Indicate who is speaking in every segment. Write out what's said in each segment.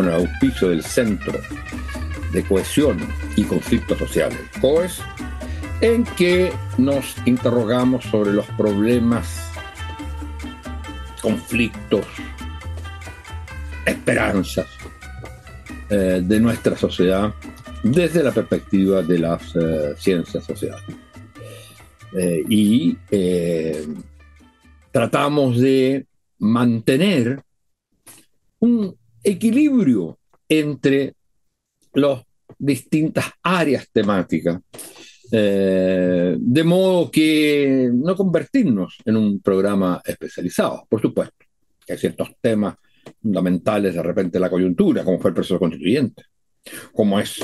Speaker 1: con el auspicio del Centro de Cohesión y Conflictos Sociales, COES, en que nos interrogamos sobre los problemas, conflictos, esperanzas eh, de nuestra sociedad desde la perspectiva de las eh, ciencias sociales. Eh, y tratamos de mantener un equilibrio entre las distintas áreas temáticas, eh, de modo que no convertirnos en un programa especializado, por supuesto, que hay ciertos temas fundamentales de repente la coyuntura, como fue el proceso constituyente, como es,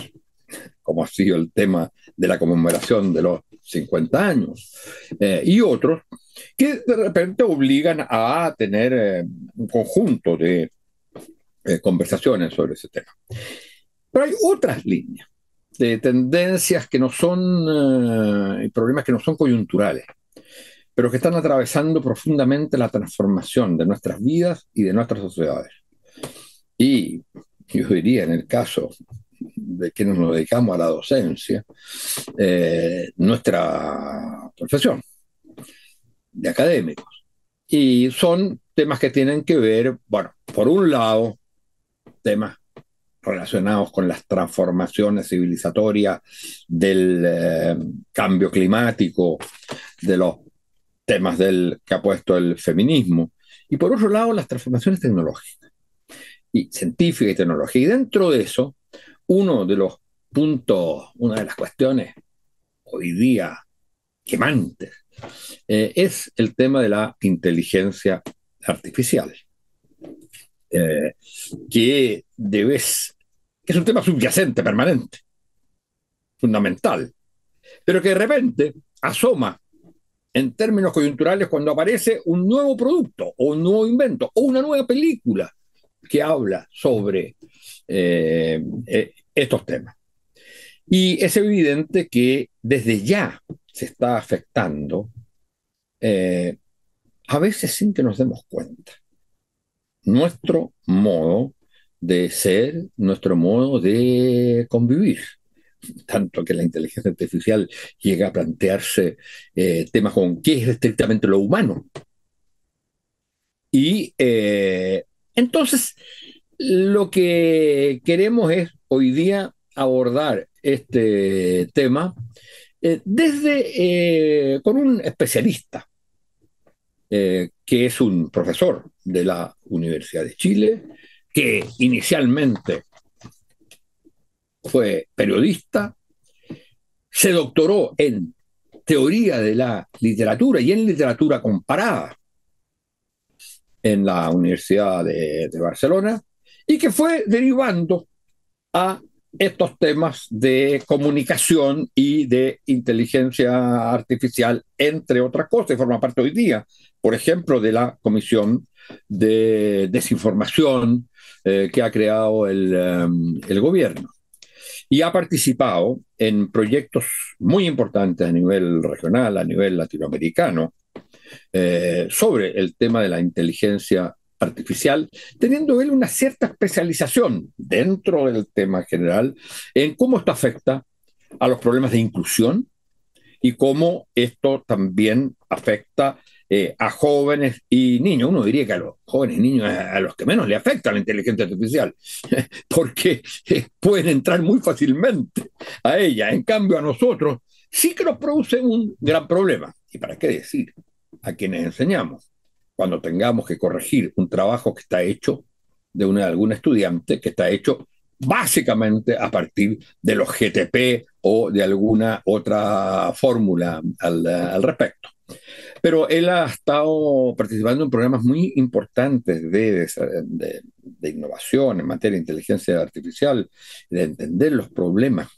Speaker 1: como ha sido el tema de la conmemoración de los 50 años, eh, y otros que de repente obligan a tener eh, un conjunto de eh, conversaciones sobre ese tema. Pero hay otras líneas de tendencias que no son, eh, problemas que no son coyunturales, pero que están atravesando profundamente la transformación de nuestras vidas y de nuestras sociedades. Y yo diría, en el caso de quienes nos dedicamos a la docencia, eh, nuestra profesión de académicos. Y son temas que tienen que ver, bueno, por un lado, temas relacionados con las transformaciones civilizatorias, del eh, cambio climático, de los temas del, que ha puesto el feminismo, y por otro lado las transformaciones tecnológicas, y científicas y tecnológicas. Y dentro de eso, uno de los puntos, una de las cuestiones hoy día quemantes, eh, es el tema de la inteligencia artificial. Eh, que debes, que es un tema subyacente, permanente, fundamental, pero que de repente asoma en términos coyunturales cuando aparece un nuevo producto o un nuevo invento o una nueva película que habla sobre eh, eh, estos temas. Y es evidente que desde ya se está afectando, a veces sin que nos demos cuenta nuestro modo de ser, nuestro modo de convivir. Tanto que la inteligencia artificial llega a plantearse eh, temas como qué es estrictamente lo humano. Y eh, entonces lo que queremos es hoy día abordar este tema eh, desde con un especialista que es un profesor de la Universidad de Chile, que inicialmente fue periodista, se doctoró en teoría de la literatura y en literatura comparada en la Universidad de, de Barcelona y que fue derivando a estos temas de comunicación y de inteligencia artificial, entre otras cosas, y forma parte hoy día, por ejemplo, de la Comisión de Desinformación eh, que ha creado el, em, el, gobierno. Y ha participado en proyectos muy importantes a nivel regional, a nivel latinoamericano, eh, sobre el tema de la inteligencia artificial, teniendo él una cierta especialización dentro del tema general en cómo esto afecta a los problemas de inclusión y cómo esto también afecta eh, a jóvenes y niños. Uno diría que a los jóvenes y niños a, los que menos le afecta la inteligencia artificial, porque eh, pueden entrar muy fácilmente a ella. En cambio, a nosotros sí que nos produce un gran problema. ¿Y para qué decir? A quienes enseñamos cuando tengamos que corregir un trabajo que está hecho de, una, algún estudiante, que está hecho básicamente a partir de los GTP o de alguna otra fórmula al respecto. Pero él ha estado participando en programas muy importantes de, de, innovación en materia de inteligencia artificial, de entender los problemas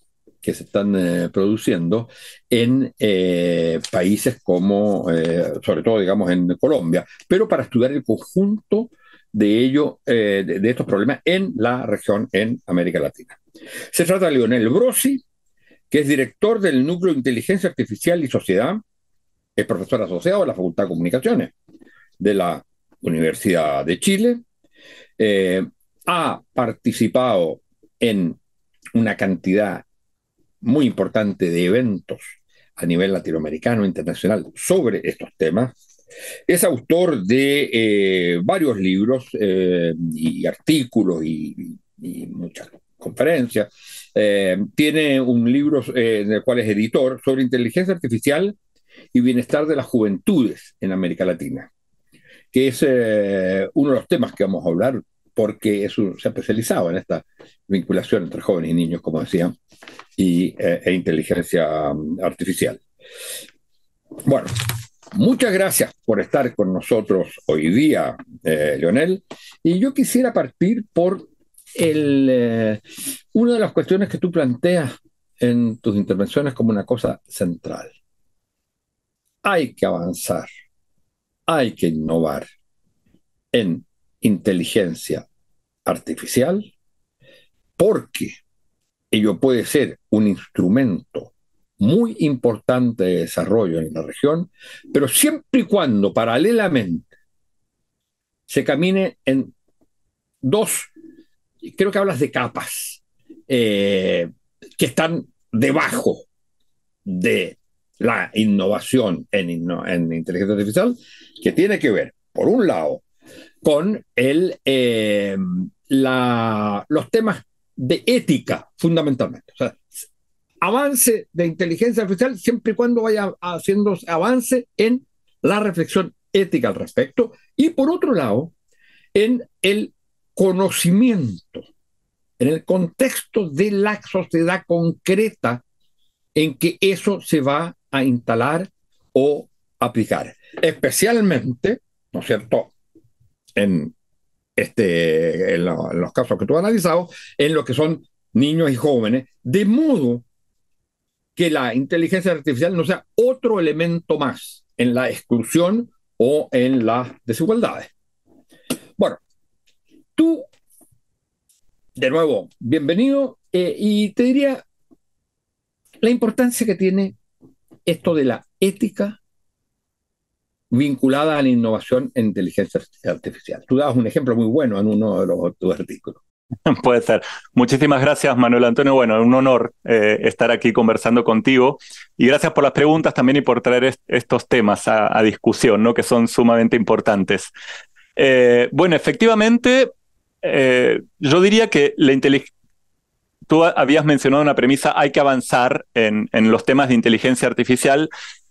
Speaker 1: que se están eh, produciendo en eh, países como, eh, sobre todo, digamos, en Colombia, pero para estudiar el conjunto de ello, de, estos problemas en la región, en América Latina. Se trata de Leonel Brosi, que es director del Núcleo de Inteligencia Artificial y Sociedad, es profesor asociado de la Facultad de Comunicaciones de la Universidad de Chile, ha participado en una cantidad muy importante de eventos a nivel latinoamericano internacional sobre estos temas. Es autor de eh, varios libros eh, y artículos y, muchas conferencias. Eh, tiene un libro en el cual es editor sobre inteligencia artificial y bienestar de las juventudes en América Latina, que es uno de los temas que vamos a hablar porque se ha especializado en esta vinculación entre jóvenes y niños, como decía, y, eh, e inteligencia mm, artificial. Bueno, muchas gracias por estar con nosotros hoy día, eh, Leonel. Y yo quisiera partir por el, eh, una de las cuestiones que tú planteas en tus intervenciones como una cosa central. Hay que avanzar, hay que innovar en inteligencia artificial porque ello puede ser un instrumento muy importante de desarrollo en la región, pero siempre y cuando paralelamente se camine en dos, creo que hablas de capas, eh, que están debajo de la innovación en, en, inteligencia artificial, que tiene que ver, por un lado, con el, eh, los temas de ética, fundamentalmente. O sea, avance de inteligencia artificial siempre y cuando vaya haciendo avance en la reflexión ética al respecto. Y por otro lado, en el conocimiento, en el contexto de la sociedad concreta en que eso se va a instalar o aplicar. Especialmente, ¿no es cierto?, en este, en, los casos que tú has analizado, en lo que son niños y jóvenes, de modo que la inteligencia artificial no sea otro elemento más en la exclusión o en las desigualdades. Bueno, tú, de nuevo, bienvenido, eh, y te diría la importancia que tiene esto de la ética vinculada a la innovación en inteligencia artificial. Tú dabas un ejemplo muy bueno en uno de los, tus artículos.
Speaker 2: Puede ser. Muchísimas gracias, Manuel Antonio. Bueno, un honor eh, estar aquí conversando contigo y gracias por las preguntas también y por traer estos temas a, discusión, ¿no? que son sumamente importantes. Eh, bueno, efectivamente, eh, yo diría que la inteligencia tú habías mencionado una premisa, hay que avanzar en, en, los temas de inteligencia artificial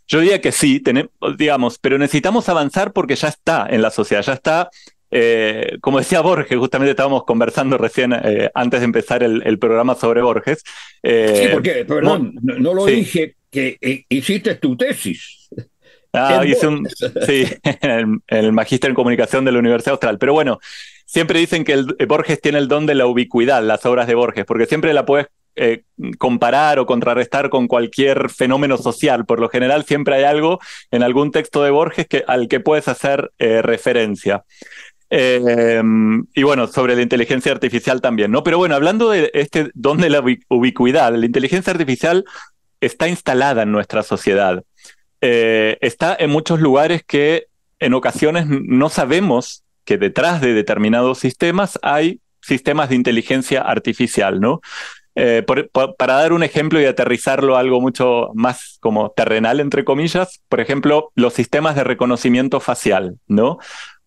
Speaker 2: yo diría que sí, tenemos, digamos, pero necesitamos avanzar porque ya está en la sociedad, ya está eh, como decía Borges, justamente estábamos conversando recién eh, antes de empezar el, programa sobre Borges.
Speaker 1: Eh, sí, porque, perdón, no, lo dije que hiciste tu tesis.
Speaker 2: Ah, hice un, sí, el, el magíster en comunicación de la Universidad Austral. Pero bueno, siempre dicen que el, Borges tiene el don de la ubicuidad, las obras de Borges, porque siempre la puedes eh, comparar o contrarrestar con cualquier fenómeno social. Por lo general siempre hay algo en algún texto de Borges al que puedes hacer eh, referencia. Em, y bueno, sobre la inteligencia artificial también, ¿no? Pero bueno, hablando de este don de la ubicuidad, la inteligencia artificial está instalada en nuestra sociedad. Eh, está en muchos lugares que en ocasiones no sabemos que detrás de determinados sistemas hay sistemas de inteligencia artificial, ¿no? Eh, para dar un ejemplo y aterrizarlo a algo mucho más como terrenal, entre comillas, por ejemplo, los sistemas de reconocimiento facial, ¿no?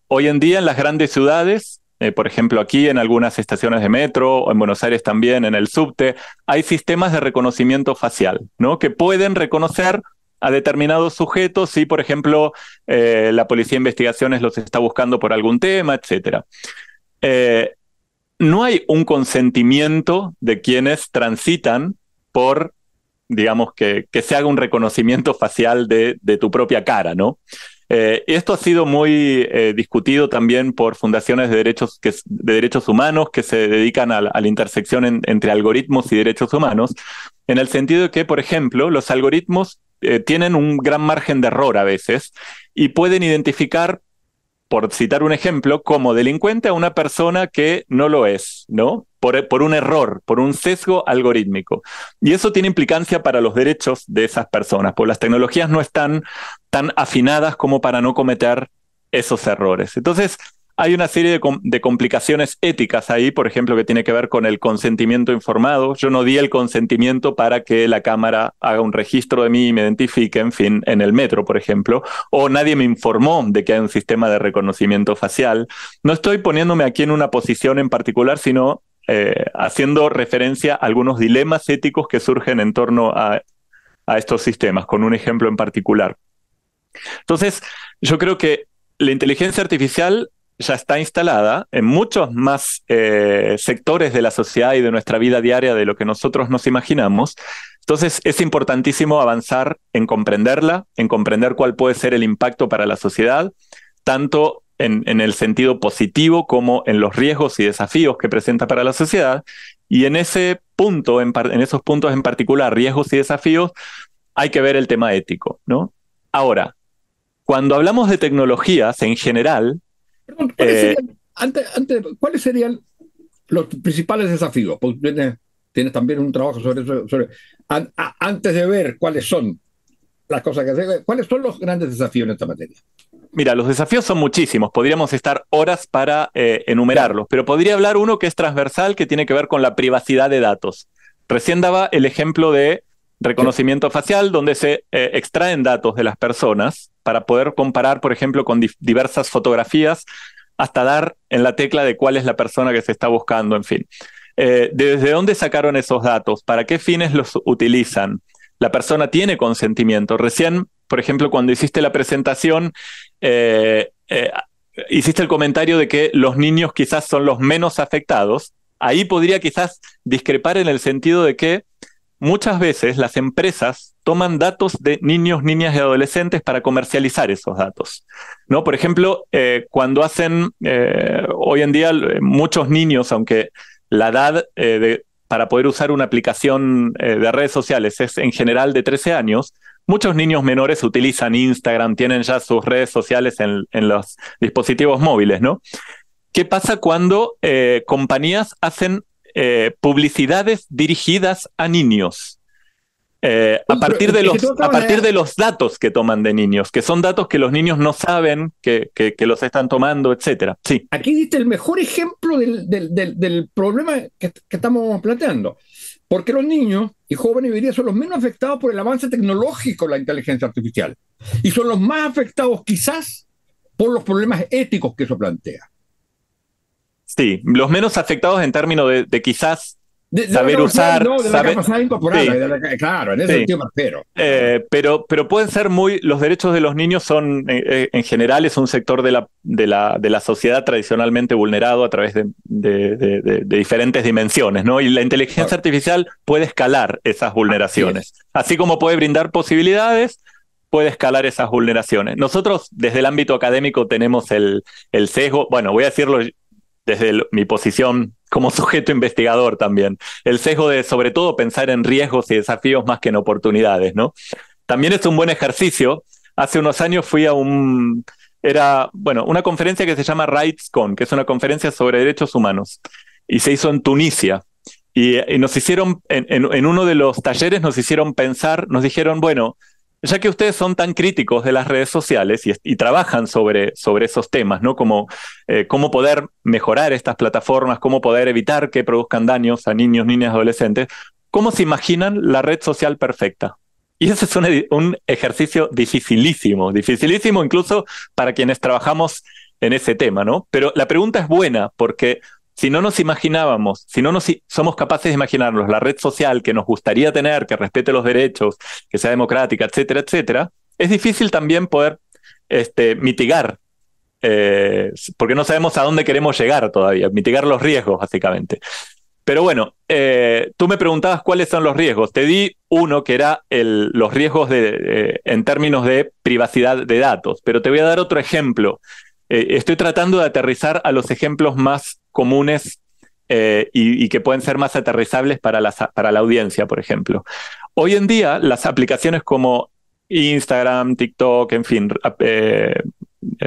Speaker 2: Hoy en día en las grandes ciudades, eh, por ejemplo aquí en algunas estaciones de metro o en Buenos Aires también, en el subte, hay sistemas de reconocimiento facial, ¿no? Que pueden reconocer a determinados sujetos si, por ejemplo, eh, la policía de investigaciones los está buscando por algún tema, etc no hay un consentimiento de quienes transitan por digamos, que, que se haga un reconocimiento facial de, de tu propia cara, ¿no? Eh, esto ha sido muy eh, discutido también por fundaciones de derechos, que, de derechos humanos que se dedican a, la intersección entre algoritmos y derechos humanos, en el sentido de que, por ejemplo, los algoritmos eh, tienen un gran margen de error a veces y pueden identificar por citar un ejemplo, como delincuente a una persona que no lo es, ¿no? Por, por, un error, por un sesgo algorítmico. Y eso tiene implicancia para los derechos de esas personas, porque las tecnologías no están tan afinadas como para no cometer esos errores. Entonces, hay una serie de, complicaciones éticas ahí, por ejemplo, que tiene que ver con el consentimiento informado. Yo no di el consentimiento para que la cámara haga un registro de mí y me identifique, en fin, en el metro, por ejemplo, o nadie me informó de que hay un sistema de reconocimiento facial. No estoy poniéndome aquí en una posición en particular, sino eh, haciendo referencia a algunos dilemas éticos que surgen en torno a estos sistemas, con un ejemplo en particular. Entonces, yo creo que la inteligencia artificial ya está instalada en muchos más eh, sectores de la sociedad y de nuestra vida diaria de lo que nosotros nos imaginamos. Entonces es importantísimo avanzar en comprenderla, en comprender cuál puede ser el impacto para la sociedad, tanto en, el sentido positivo como en los riesgos y desafíos que presenta para la sociedad. Y en ese punto, en, en esos puntos en particular, riesgos y desafíos, hay que ver el tema ético, ¿no? Ahora, cuando hablamos de tecnologías en general,
Speaker 1: ¿cuáles, serían, los principales desafíos? Porque tienes, también un trabajo sobre eso. antes de ver cuáles son las cosas que hacen, ¿cuáles son los grandes desafíos en esta materia?
Speaker 2: Mira, los desafíos son muchísimos, podríamos estar horas para eh, enumerarlos, pero podría hablar uno que es transversal, que tiene que ver con la privacidad de datos. Recién daba el ejemplo de reconocimiento facial, donde se eh, extraen datos de las personas para poder comparar, por ejemplo, con diversas fotografías hasta dar en la tecla de cuál es la persona que se está buscando, en fin. Eh, ¿Desde dónde sacaron esos datos? ¿Para qué fines los utilizan? La persona tiene consentimiento. Recién, por ejemplo, cuando hiciste la presentación, eh, hiciste el comentario de que los niños quizás son los menos afectados. Ahí podría quizás discrepar en el sentido de que muchas veces las empresas toman datos de niños, niñas y adolescentes para comercializar esos datos. ¿no? Por ejemplo, eh, cuando hacen, eh, hoy en día muchos niños, aunque la edad eh, para poder usar una aplicación de redes sociales es en general de 13 años, muchos niños menores utilizan Instagram, tienen ya sus redes sociales en, en los dispositivos móviles, ¿no? ¿Qué pasa cuando compañías hacen eh, publicidades dirigidas a niños. Eh, a, partir de los, a partir de los datos que toman de niños, que son datos que los niños no saben que, que, los están tomando, etcétera. Sí.
Speaker 1: Aquí diste el mejor ejemplo del, del, del, problema que, que, estamos planteando. Porque los niños y jóvenes hoy son los menos afectados por el avance tecnológico de la inteligencia artificial. Y son los más afectados quizás por los problemas éticos que eso plantea.
Speaker 2: Sí, los menos afectados en términos de, quizás saber usar.
Speaker 1: No, de la capacidad incorporal, claro, en ese sentido
Speaker 2: eh, pero, pero pueden ser muy. Los derechos de los niños son, eh, eh, en general, es un sector de la, de, la, de la sociedad tradicionalmente vulnerado a través de, de diferentes dimensiones, ¿no? Y la inteligencia artificial puede escalar esas vulneraciones. Así, como puede brindar posibilidades, puede escalar esas vulneraciones. Nosotros, desde el ámbito académico, tenemos el, el sesgo, bueno, voy a decirlo desde mi posición como sujeto investigador también, el sesgo de sobre todo pensar en riesgos y desafíos más que en oportunidades, ¿no? También es un buen ejercicio. Hace unos años fui a un, era, bueno, una conferencia que se llama RightsCon, que es una conferencia sobre derechos humanos, y se hizo en Tunisia. Y, nos hicieron, en, uno de los talleres nos hicieron pensar, nos dijeron, bueno, ya que ustedes son tan críticos de las redes sociales y, trabajan sobre, sobre, esos temas, ¿no? Como eh, cómo poder mejorar estas plataformas, cómo poder evitar que produzcan daños a niños, niñas, adolescentes, ¿cómo se imaginan la red social perfecta? Y ese es un, un ejercicio dificilísimo, dificilísimo incluso para quienes trabajamos en ese tema, ¿no? Pero la pregunta es buena porque si no nos imaginábamos, si no nos somos capaces de imaginarnos la red social que nos gustaría tener, que respete los derechos, que sea democrática, etcétera, etcétera, es difícil también poder este, mitigar, eh, porque no sabemos a dónde queremos llegar todavía, mitigar los riesgos, básicamente. Pero bueno, eh, tú me preguntabas cuáles son los riesgos. Te di uno que era los riesgos en términos de privacidad de datos, pero te voy a dar otro ejemplo. Eh, estoy tratando de aterrizar a los ejemplos más comunes eh, y, que pueden ser más aterrizables para la, para la audiencia, por ejemplo. Hoy en día, las aplicaciones como Instagram, TikTok, en fin,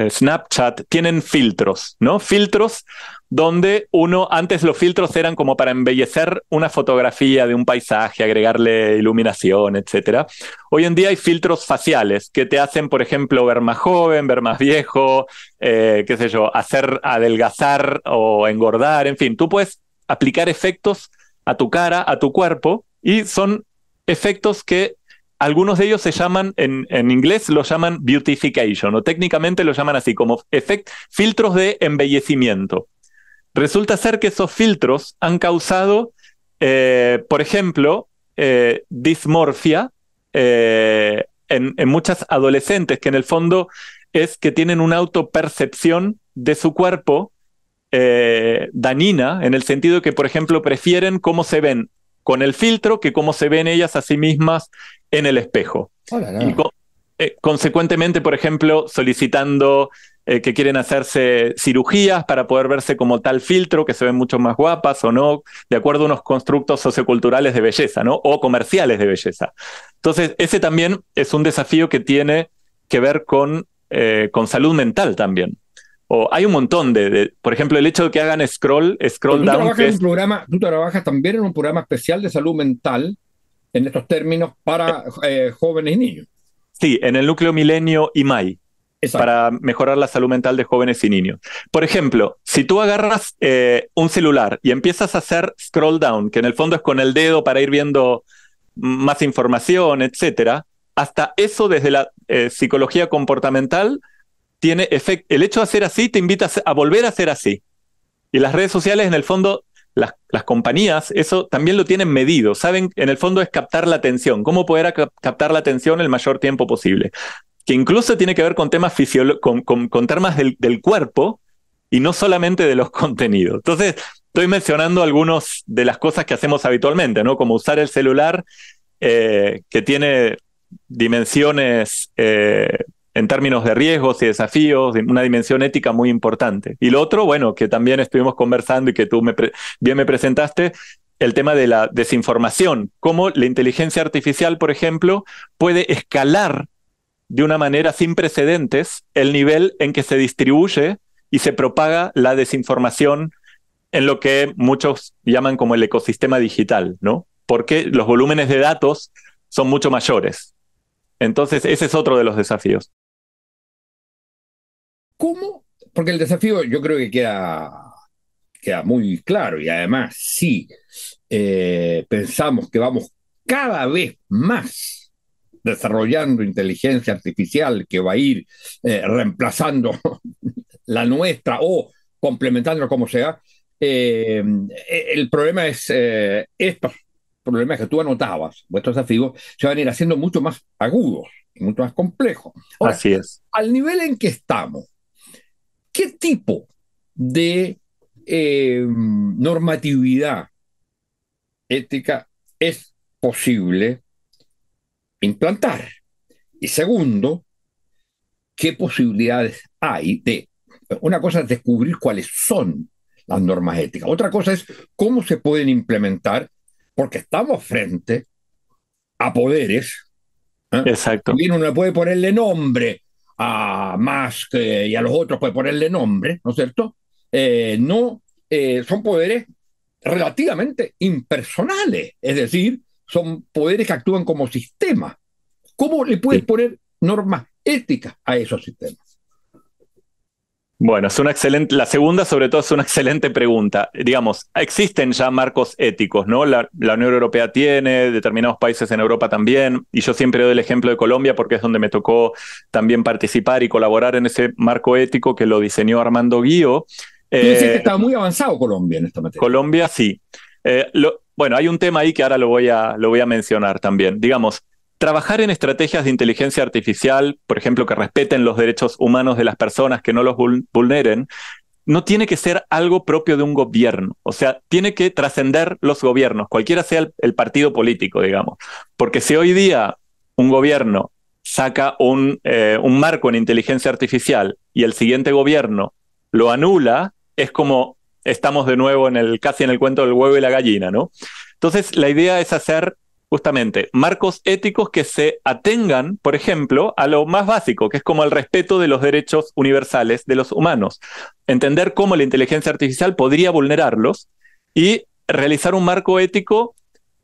Speaker 2: Snapchat, tienen filtros, ¿no? Filtros donde uno, antes los filtros eran como para embellecer una fotografía de un paisaje, agregarle iluminación, etc. Hoy en día hay filtros faciales que te hacen, por ejemplo, ver más joven, ver más viejo, eh, qué sé yo, hacer adelgazar o engordar, en fin, tú puedes aplicar efectos a tu cara, a tu cuerpo, y son efectos que algunos de ellos se llaman, en, en, inglés lo llaman beautification, o técnicamente lo llaman así, como filtros de embellecimiento. Resulta ser que esos filtros han causado, eh, por ejemplo, eh, dismorfia eh, en, muchas adolescentes, que en el fondo es que tienen una autopercepción de su cuerpo dañina, en el sentido que, por ejemplo, prefieren cómo se ven con el filtro que cómo se ven ellas a sí mismas en el espejo. y consecuentemente, por ejemplo, solicitando eh, que quieren hacerse cirugías para poder verse como tal filtro, que se ven mucho más guapas o no, de acuerdo a unos constructos socioculturales de belleza, ¿no? O comerciales de belleza. Entonces, ese también es un desafío que tiene que ver con, eh, con salud mental también. O hay un montón de, por ejemplo, el hecho de que hagan scroll, scroll
Speaker 1: tú
Speaker 2: down.
Speaker 1: Trabajas un programa, tú trabajas también en un programa especial de salud mental en estos términos para eh, jóvenes y niños.
Speaker 2: Sí, en el núcleo milenio IMAI para mejorar la salud mental de jóvenes y niños. Por ejemplo, si tú agarras eh, un celular y empiezas a hacer scroll down, que en el fondo es con el dedo para ir viendo más información, etcétera, hasta eso desde la eh, psicología comportamental tiene efecto. El hecho de hacer así te invita a, volver a hacer así. Y las redes sociales, en el fondo, las, las, compañías, eso también lo tienen medido. Saben, en el fondo es captar la atención. ¿Cómo poder captar la atención el mayor tiempo posible? que incluso tiene que ver con temas, con, con, temas del, cuerpo y no solamente de los contenidos. Entonces, estoy mencionando algunas de las cosas que hacemos habitualmente, ¿no? Como usar el celular, eh, que tiene dimensiones eh, en términos de riesgos y desafíos, una dimensión ética muy importante. Y lo otro, bueno, que también estuvimos conversando y que tú me bien me presentaste, el tema de la desinformación, cómo la inteligencia artificial, por ejemplo, puede escalar de una manera sin precedentes el nivel en que se distribuye y se propaga la desinformación en lo que muchos llaman como el ecosistema digital, ¿no? Porque los volúmenes de datos son mucho mayores. Entonces, ese es otro de los desafíos.
Speaker 1: ¿Cómo? Porque el desafío yo creo que queda, queda muy claro y además si eh, pensamos que vamos cada vez más desarrollando inteligencia artificial que va a ir eh, reemplazando la nuestra o complementando como sea, eh, el problema es estos problemas que tú anotabas, vuestros desafíos, se van a ir haciendo mucho más agudos y mucho más complejos.
Speaker 2: Así es.
Speaker 1: Al nivel en que estamos, ¿qué tipo de normatividad ética es posible implantar. Y segundo, ¿qué posibilidades hay de... Una cosa es descubrir cuáles son las normas éticas, otra cosa es cómo se pueden implementar, porque estamos frente a poderes.
Speaker 2: ¿eh? Exacto.
Speaker 1: Y uno puede ponerle nombre a Musk y a los otros puede ponerle nombre, ¿no es cierto? Eh, no, eh, son poderes relativamente impersonales, es decir, son poderes que actúan como sistema. ¿Cómo le puedes poner normas éticas a esos sistemas?
Speaker 2: Bueno, es una excelente, la segunda sobre todo es una excelente pregunta. Digamos, existen ya marcos éticos, ¿no? La, Unión Europea tiene, determinados países en Europa también, y yo siempre doy el ejemplo de Colombia porque es donde me tocó también participar y colaborar en ese marco ético que lo diseñó Armando Guío.
Speaker 1: Eh, que está muy avanzado Colombia en esta materia.
Speaker 2: Colombia sí. Eh, bueno, hay un tema ahí que ahora lo voy a, lo voy a mencionar también. Digamos, trabajar en estrategias de inteligencia artificial, por ejemplo, que respeten los derechos humanos de las personas, que no los vulneren, no tiene que ser algo propio de un gobierno, o sea, tiene que trascender los gobiernos, cualquiera sea el, partido político, digamos. Porque si hoy día un gobierno saca un, eh, un marco en inteligencia artificial y el siguiente gobierno lo anula, es como estamos de nuevo en el, casi en el cuento del huevo y la gallina, ¿no? Entonces, la idea es hacer justamente marcos éticos que se atengan, por ejemplo, a lo más básico, que es como el respeto de los derechos universales de los humanos. Entender cómo la inteligencia artificial podría vulnerarlos y realizar un marco ético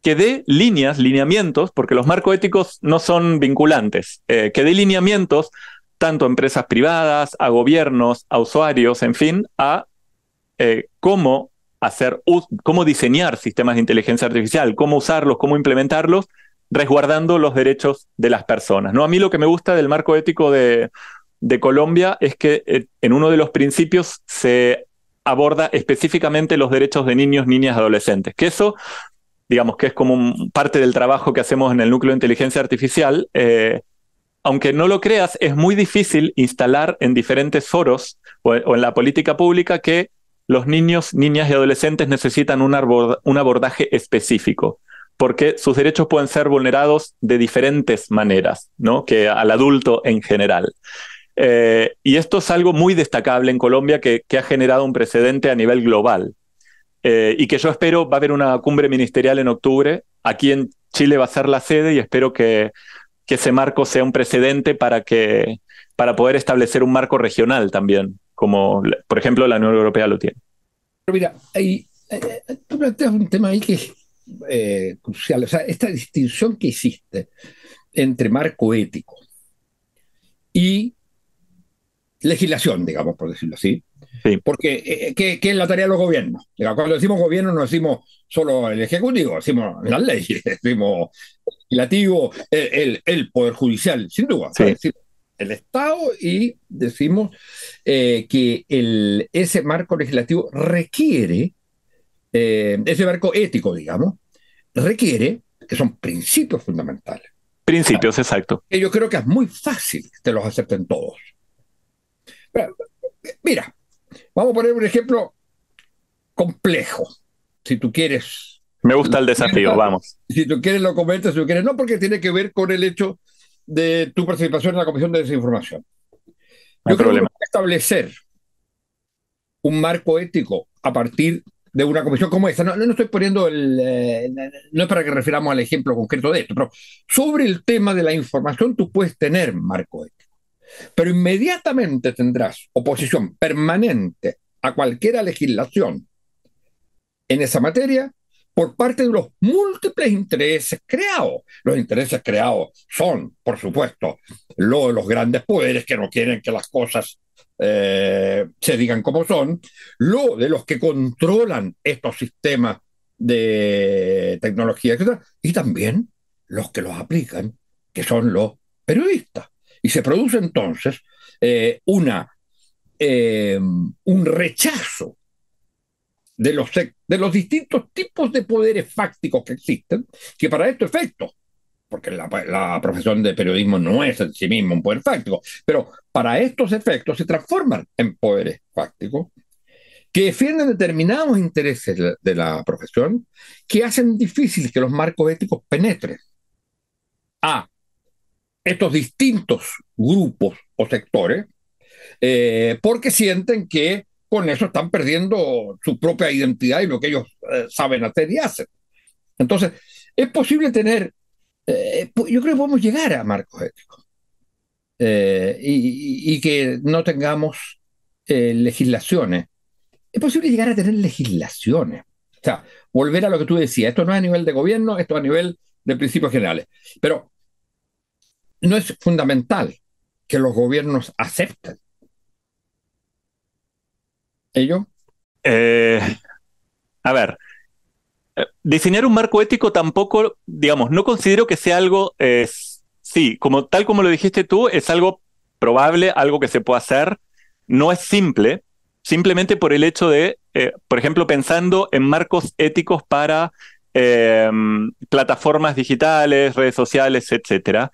Speaker 2: que dé líneas, lineamientos, porque los marcos éticos no son vinculantes, eh, que dé lineamientos tanto a empresas privadas, a gobiernos, a usuarios, en fin, a eh, cómo hacer, cómo diseñar sistemas de inteligencia artificial, cómo usarlos, cómo implementarlos, resguardando los derechos de las personas. ¿no? A mí lo que me gusta del marco ético de, Colombia es que eh, en uno de los principios se aborda específicamente los derechos de niños, niñas, adolescentes, que eso, digamos que es como parte del trabajo que hacemos en el núcleo de inteligencia artificial, eh, aunque no lo creas, es muy difícil instalar en diferentes foros o en la política pública que los niños, niñas y adolescentes necesitan un, abordaje específico, porque sus derechos pueden ser vulnerados de diferentes maneras, ¿no? Que al adulto en general. Eh, y esto es algo muy destacable en Colombia que, ha generado un precedente a nivel global. Eh, y que yo espero va a haber una cumbre ministerial en octubre. Aquí en Chile va a ser la sede y espero que, que ese marco sea un precedente para, que, para poder establecer un marco regional también como por ejemplo la Unión Europea lo tiene.
Speaker 1: Pero mira, ahí, eh, eh, tú planteas un tema ahí que es eh, crucial, o sea, esta distinción que existe entre marco ético y legislación, digamos, por decirlo así. Sí. Porque, ¿qué, es la tarea de los gobiernos? Cuando decimos gobierno no decimos solo el Ejecutivo, decimos las leyes, decimos el legislativo, el, el, Poder Judicial, sin duda. Sí el Estado y decimos eh, que el, ese marco legislativo requiere, eh, ese marco ético, digamos, requiere, que son principios fundamentales.
Speaker 2: Principios, exacto.
Speaker 1: Que yo creo que es muy fácil que te los acepten todos. mira, vamos a poner un ejemplo complejo, si tú quieres.
Speaker 2: Me gusta el desafío, vamos.
Speaker 1: Si tú quieres lo comentas, si tú quieres no, porque tiene que ver con el hecho de tu participación en la Comisión de Desinformación. Yo creo que establecer un marco ético a partir de una comisión como esta. No, no estoy poniendo el. Eh, no es para que refiramos al ejemplo concreto de esto, pero sobre el tema de la información tú puedes tener marco ético. Pero inmediatamente tendrás oposición permanente a cualquier legislación en esa materia por parte de los múltiples intereses creados. Los intereses creados son, por supuesto, lo de los grandes poderes que no quieren que las cosas eh, se digan como son, lo de los que controlan estos sistemas de tecnología, etc., y también los que los aplican, que son los periodistas. Y se produce entonces eh, una, eh, un rechazo de los, de los distintos tipos de poderes fácticos que existen, que para estos efectos, porque la, profesión de periodismo no es en sí mismo un poder fáctico, pero para estos efectos se transforman en poderes fácticos que defienden determinados intereses de la, profesión que hacen difícil que los marcos éticos penetren. A estos distintos grupos o sectores, eh, porque sienten que con eso están perdiendo su propia identidad y lo que ellos eh, saben hacer y hacen. Entonces, es posible tener, eh, yo creo que podemos llegar a marcos éticos eh, y, que no tengamos legislaciones. Es posible llegar a tener legislaciones. O sea, volver a lo que tú decías, esto no es a nivel de gobierno, esto es a nivel de principios generales. Pero no es fundamental que los gobiernos acepten ello?
Speaker 2: Eh, a ver, eh, diseñar un marco ético tampoco, digamos, no considero que sea algo, eh, sí, como tal como lo dijiste tú, es algo probable, algo que se puede hacer, no es simple, simplemente por el hecho de, por ejemplo, pensando en marcos éticos para plataformas digitales, redes sociales, etcétera,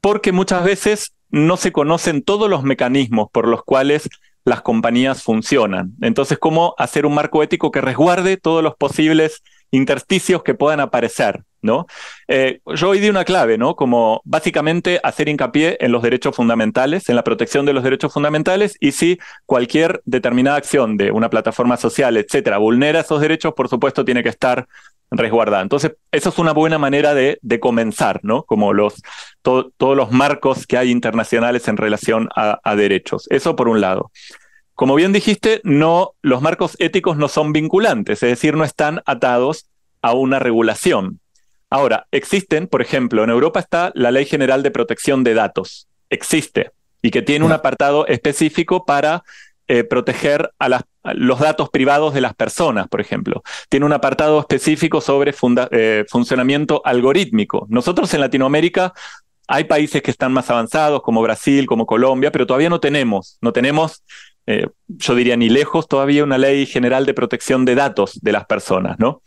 Speaker 2: porque muchas veces no se conocen todos los mecanismos por los cuales las compañías funcionan. Entonces, ¿cómo hacer un marco ético que resguarde todos los posibles intersticios que puedan aparecer? ¿No? Eh, yo hoy di una clave, ¿no? Como básicamente hacer hincapié en los derechos fundamentales, en la protección de los derechos fundamentales, y si cualquier determinada acción de una plataforma social, etcétera, vulnera esos derechos, por supuesto, tiene que estar resguardada. Entonces, eso es una buena manera de, comenzar, ¿no? Como los, todos los marcos que hay internacionales en relación a, a derechos. Eso por un lado. Como bien dijiste, no, los marcos éticos no son vinculantes, es decir, no están atados a una regulación. Ahora, existen, por ejemplo, en Europa está la Ley General de Protección de Datos. Existe. Y que tiene un apartado específico para eh, proteger a, los datos privados de las personas, por ejemplo. Tiene un apartado específico sobre eh, funcionamiento algorítmico. Nosotros en Latinoamérica hay países que están más avanzados, como Brasil, como Colombia, pero todavía no tenemos, no tenemos, eh, yo diría ni lejos todavía una ley general de protección de datos de las personas, ¿no?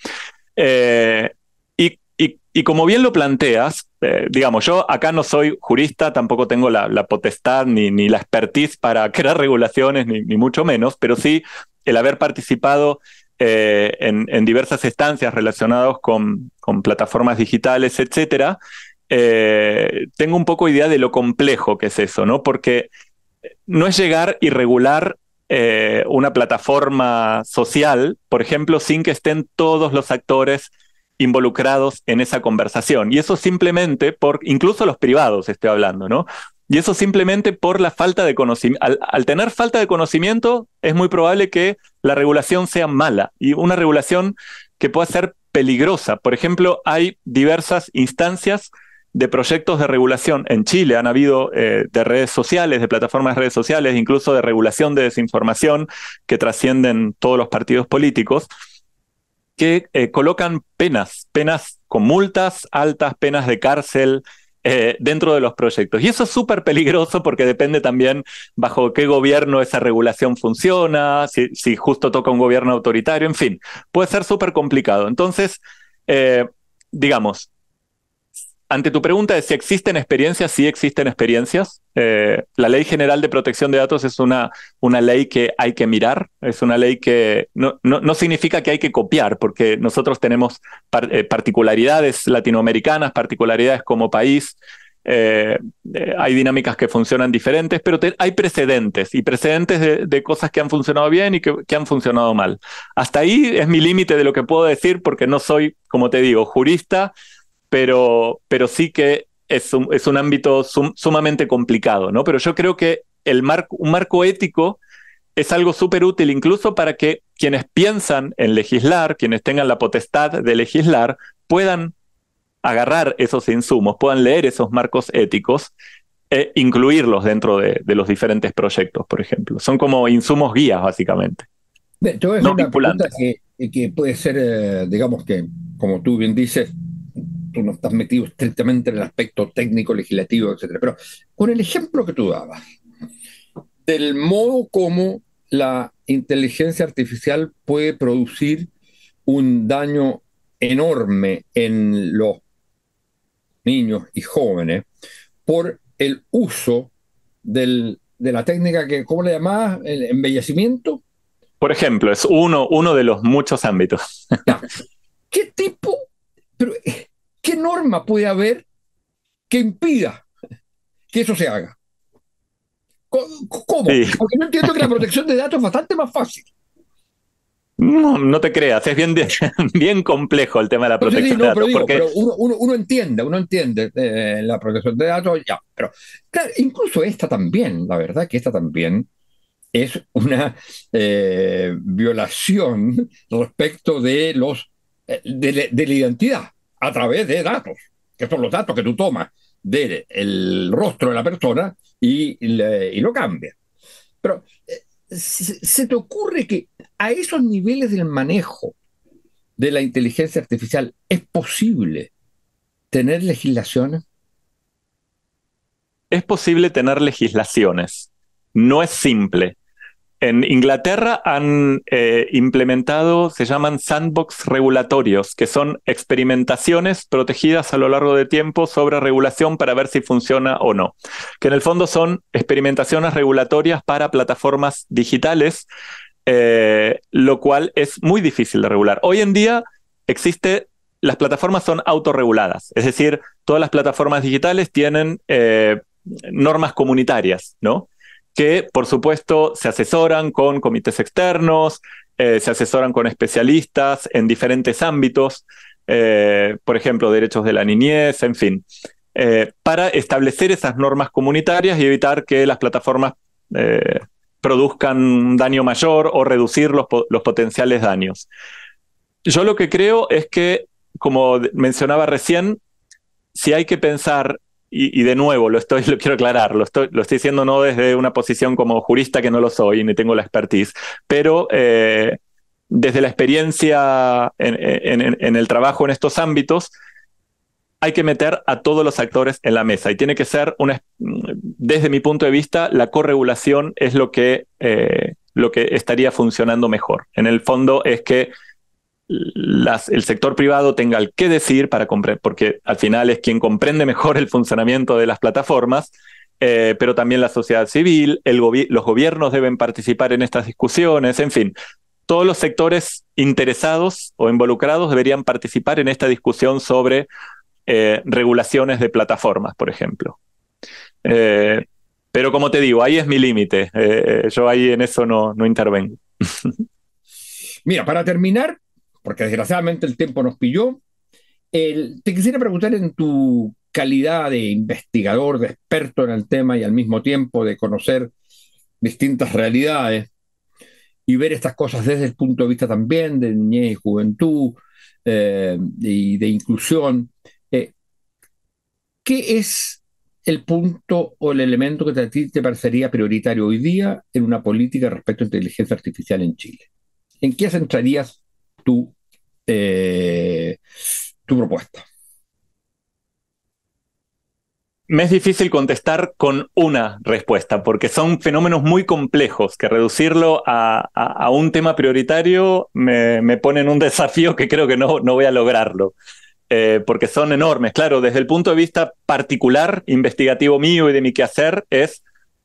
Speaker 2: Y como bien lo planteas, eh, digamos, yo acá no soy jurista, tampoco tengo la, potestad ni, ni, la expertise para crear regulaciones, ni, mucho menos, pero sí el haber participado eh, en, diversas estancias relacionadas con, plataformas digitales, etcétera, eh, tengo un poco idea de lo complejo que es eso, ¿no? Porque no es llegar y regular una plataforma social, por ejemplo, sin que estén todos los actores involucrados en esa conversación. Y eso simplemente por, incluso los privados estoy hablando, ¿no? Y eso simplemente por la falta de conocimiento. Al, tener falta de conocimiento, es muy probable que la regulación sea mala y una regulación que pueda ser peligrosa. Por ejemplo, hay diversas instancias de proyectos de regulación en Chile. Han habido eh, de redes sociales, de plataformas de redes sociales, incluso de regulación de desinformación que trascienden todos los partidos políticos que eh, colocan penas, penas con multas altas, penas de cárcel, eh, dentro de los proyectos. Y eso es súper peligroso porque depende también bajo qué gobierno esa regulación funciona, si, justo toca un gobierno autoritario, en fin, puede ser súper complicado. Entonces, eh, digamos, ante tu pregunta de si existen experiencias, sí existen experiencias. Eh, la Ley General de Protección de Datos es una, una ley que hay que mirar, es una ley que no, no, significa que hay que copiar, porque nosotros tenemos eh, particularidades latinoamericanas, particularidades como país. Eh, hay dinámicas que funcionan diferentes, pero hay precedentes y precedentes de, cosas que han funcionado bien y que, que han funcionado mal. Hasta ahí es mi límite de lo que puedo decir porque no soy, como te digo, jurista, pero, pero sí que es un, es un ámbito sumamente complicado, ¿no? Pero yo creo que el un marco ético es algo súper útil incluso para que quienes piensan en legislar, quienes tengan la potestad de legislar, puedan agarrar esos insumos, puedan leer esos marcos éticos e incluirlos dentro de, los diferentes proyectos, por ejemplo. Son como insumos guías, básicamente.
Speaker 1: Te voy a hacer una pregunta que, que, puede ser, eh, digamos que, como tú bien dices, tú no estás metido estrictamente en el aspecto técnico, legislativo, etc. Pero con el ejemplo que tú dabas, del modo como la inteligencia artificial puede producir un daño enorme en los niños y jóvenes por el uso del, de la técnica que, ¿cómo le llamabas? El embellecimiento.
Speaker 2: Por ejemplo, es uno, uno de los muchos ámbitos.
Speaker 1: ¿Qué tipo? Pero ¿Qué norma puede haber que impida que eso se haga? ¿Cómo? Porque yo entiendo que la protección de datos es bastante más fácil.
Speaker 2: No, no te creas, es bien, bien complejo el tema de la protección de datos.
Speaker 1: Pero, uno, entiende, uno entiende eh, la protección de datos, ya. Pero incluso esta también, la verdad que esta también es una eh, violación respecto de los eh, de la identidad a través de datos, que son los datos que tú tomas del rostro de la persona y, lo cambias. Pero eh, ¿se te ocurre que a esos niveles del manejo de la inteligencia artificial es posible tener legislaciones?
Speaker 2: Es posible tener legislaciones. No es simple. En Inglaterra han eh, implementado, se llaman sandbox regulatorios, que son experimentaciones protegidas a lo largo de tiempo sobre regulación para ver si funciona o no. Que en el fondo son experimentaciones regulatorias para plataformas digitales, eh, lo cual es muy difícil de regular. Hoy en día existe, las plataformas son autorreguladas, es decir, todas las plataformas digitales tienen eh, normas comunitarias, ¿no? Que por supuesto se asesoran con comités externos, eh, se asesoran con especialistas en diferentes ámbitos, eh, por ejemplo, derechos de la niñez, en fin, eh, para establecer esas normas comunitarias y evitar que las plataformas produzcan daño mayor o reducir los, los potenciales daños. Yo lo que creo es que, como mencionaba recién, si hay que pensar y, de nuevo, lo, estoy, lo quiero aclarar, lo estoy, lo estoy diciendo no desde una posición como jurista que no lo soy ni tengo la expertise, pero eh, desde la experiencia en, el trabajo en estos ámbitos, hay que meter a todos los actores en la mesa y tiene que ser, una, desde mi punto de vista, la corregulación es lo que, eh, lo que estaría funcionando mejor. En el fondo es que el sector privado tenga el qué decir para comprender, porque al final es quien comprende mejor el funcionamiento de las plataformas, eh, pero también la sociedad civil, los gobiernos deben participar en estas discusiones, en fin, todos los sectores interesados o involucrados deberían participar en esta discusión sobre eh, regulaciones de plataformas, por ejemplo. Eh, pero como te digo, ahí es mi límite. yo ahí en eso no, no intervengo.
Speaker 1: Mira, para terminar, porque desgraciadamente el tiempo nos pilló. te quisiera preguntar en tu calidad de investigador, de experto en el tema y al mismo tiempo de conocer distintas realidades y ver estas cosas desde el punto de vista también de niñez y juventud eh, y de inclusión. Eh, ¿Qué es el punto o el elemento que a ti te parecería prioritario hoy día en una política respecto a inteligencia artificial en Chile? ¿En qué centrarías eh, propuesta?
Speaker 2: Me es difícil contestar con una respuesta, porque son fenómenos muy complejos que reducirlo a, un tema prioritario me, pone en un desafío que creo que no, no voy a lograrlo, eh, porque son enormes. Claro, desde el punto de vista particular, investigativo mío y de mi quehacer, es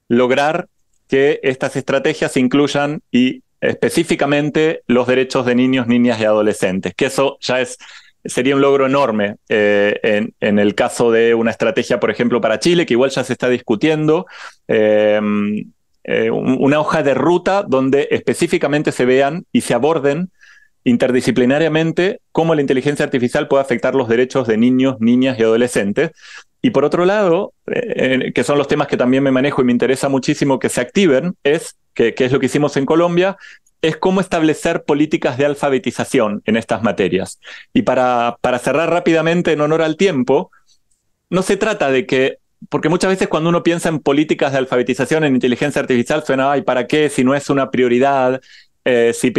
Speaker 2: lograr que estas estrategias incluyan y específicamente los derechos de niños, niñas y adolescentes, que eso ya es, sería un logro enorme eh, en, el caso de una estrategia, por ejemplo, para Chile, que igual ya se está discutiendo. Em, eh, una hoja de ruta donde específicamente se vean y se aborden interdisciplinariamente cómo la inteligencia artificial puede afectar los derechos de niños, niñas y adolescentes. Y por otro lado, eh, que son los temas que también me manejo y me interesa muchísimo que se activen, es que, es lo que hicimos en Colombia, es cómo establecer políticas de alfabetización en estas materias. Y para, para cerrar rápidamente en honor al tiempo, no se trata de que, porque muchas veces cuando uno piensa en políticas de alfabetización en inteligencia artificial suena, ay, ¿para qué? Si no es una prioridad, eh, si,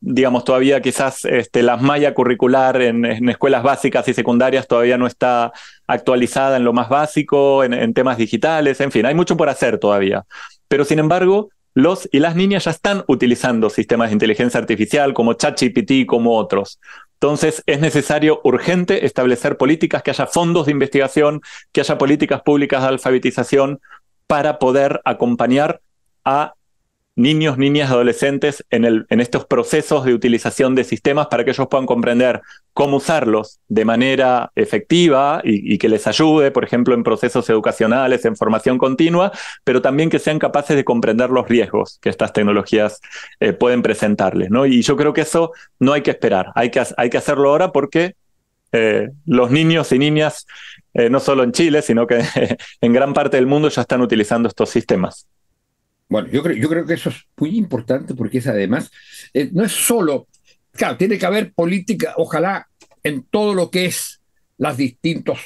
Speaker 2: digamos, todavía quizás este, la malla curricular en, escuelas básicas y secundarias todavía no está actualizada en lo más básico, en, en temas digitales, en fin, hay mucho por hacer todavía. Pero sin embargo, los y las niñas ya están utilizando sistemas de inteligencia artificial como ChatGPT, como otros. Entonces es necesario urgente establecer políticas, que haya fondos de investigación, que haya políticas públicas de alfabetización para poder acompañar a niños, niñas, adolescentes en, estos procesos de utilización de sistemas para que ellos puedan comprender cómo usarlos de manera efectiva y, que les ayude, por ejemplo, en procesos educacionales, en formación continua, pero también que sean capaces de comprender los riesgos que estas tecnologías eh, pueden presentarles. Y yo creo que eso no hay que esperar, hay que, hay que hacerlo ahora porque eh, los niños y niñas, eh, no solo en Chile, sino que en gran parte del mundo ya están utilizando estos sistemas.
Speaker 1: Bueno, yo creo, yo creo que eso es muy importante porque es además, eh, no es solo, claro, tiene que haber política, ojalá en todo lo que es las distintas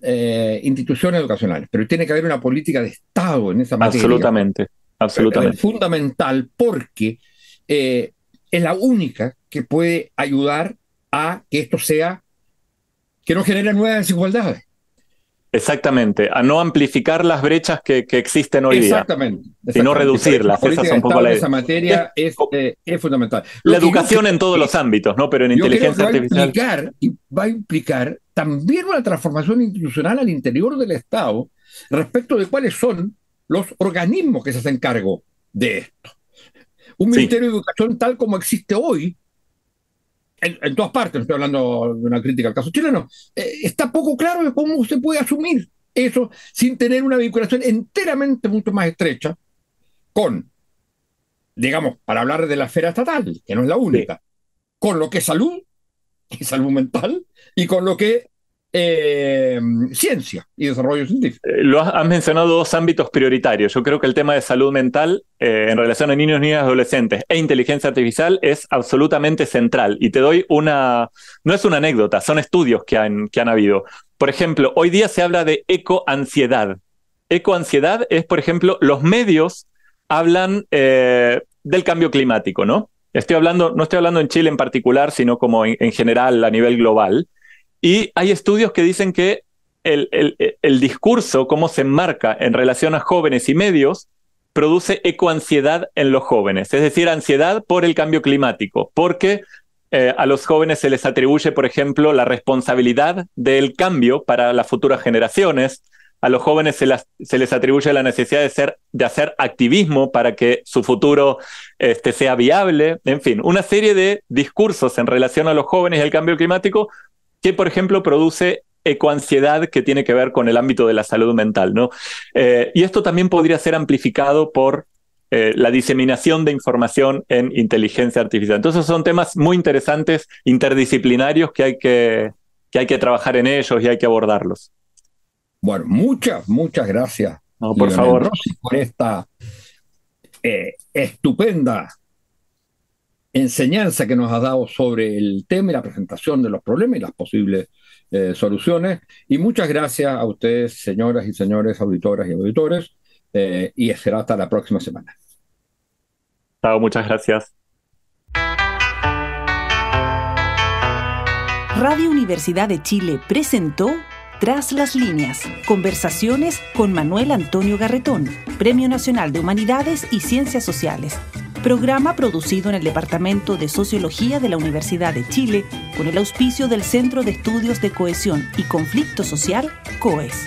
Speaker 1: eh, instituciones educacionales, pero tiene que haber una política de Estado en esa materia.
Speaker 2: Absolutamente, absolutamente.
Speaker 1: Es fundamental porque eh, es la única que puede ayudar a que esto sea, que no genere nuevas desigualdades.
Speaker 2: Exactamente, a no amplificar las brechas que, existen hoy
Speaker 1: día. Exactamente.
Speaker 2: Sino reducirlas. Esas son un poco la
Speaker 1: Esa materia es, eh, es, fundamental.
Speaker 2: la educación en todos los ámbitos, ¿no? Pero en inteligencia artificial.
Speaker 1: implicar, y va a implicar también una transformación institucional al interior del Estado respecto de cuáles son los organismos que se hacen cargo de esto. Un Ministerio de Educación tal como existe hoy, en, todas partes, estoy hablando de una crítica al caso chileno, eh, está poco claro de cómo usted puede asumir eso sin tener una vinculación enteramente mucho más estrecha con, digamos, para hablar de la esfera estatal, que no es la única, con lo que es salud y salud mental, y con lo que eh, ciencia y desarrollo científico.
Speaker 2: Eh, lo has, mencionado dos ámbitos prioritarios. Yo creo que el tema de salud mental eh, en relación a niños, niñas, adolescentes e inteligencia artificial es absolutamente central. Y te doy una, no es una anécdota, son estudios que han, que han habido. Por ejemplo, hoy día se habla de ecoansiedad. Ecoansiedad es, por ejemplo, los medios hablan del cambio climático, ¿no? Estoy hablando, no estoy hablando en Chile en particular, sino como en general a nivel global. Y hay estudios que dicen que el, el, discurso, cómo se enmarca en relación a jóvenes y medios, produce ecoansiedad en los jóvenes, es decir, ansiedad por el cambio climático, porque eh, a los jóvenes se les atribuye, por ejemplo, la responsabilidad del cambio para las futuras generaciones, a los jóvenes se, se, les atribuye la necesidad de, ser, de hacer activismo para que su futuro este, sea viable, en fin, una serie de discursos en relación a los jóvenes y el cambio climático que, por ejemplo, produce ecoansiedad que tiene que ver con el ámbito de la salud mental. ¿no? Eh, y esto también podría ser amplificado por eh, la diseminación de información en inteligencia artificial. Entonces son temas muy interesantes, interdisciplinarios, que hay que, que, hay que trabajar en ellos y hay que abordarlos.
Speaker 1: Bueno, muchas, muchas gracias.
Speaker 2: por favor.
Speaker 1: por esta eh, estupenda enseñanza que nos ha dado sobre el tema y la presentación de los problemas y las posibles eh, soluciones. Y muchas gracias a ustedes, señoras y señores, auditoras y auditores, eh, y será hasta la próxima semana.
Speaker 2: Chao, muchas gracias.
Speaker 3: Radio Universidad de Chile presentó Tras las líneas, conversaciones con Manuel Antonio Garretón, Premio Nacional de Humanidades y Ciencias Sociales programa producido en el Departamento de Sociología de la Universidad de Chile con el auspicio del Centro de Estudios de Cohesión y Conflicto Social, COES.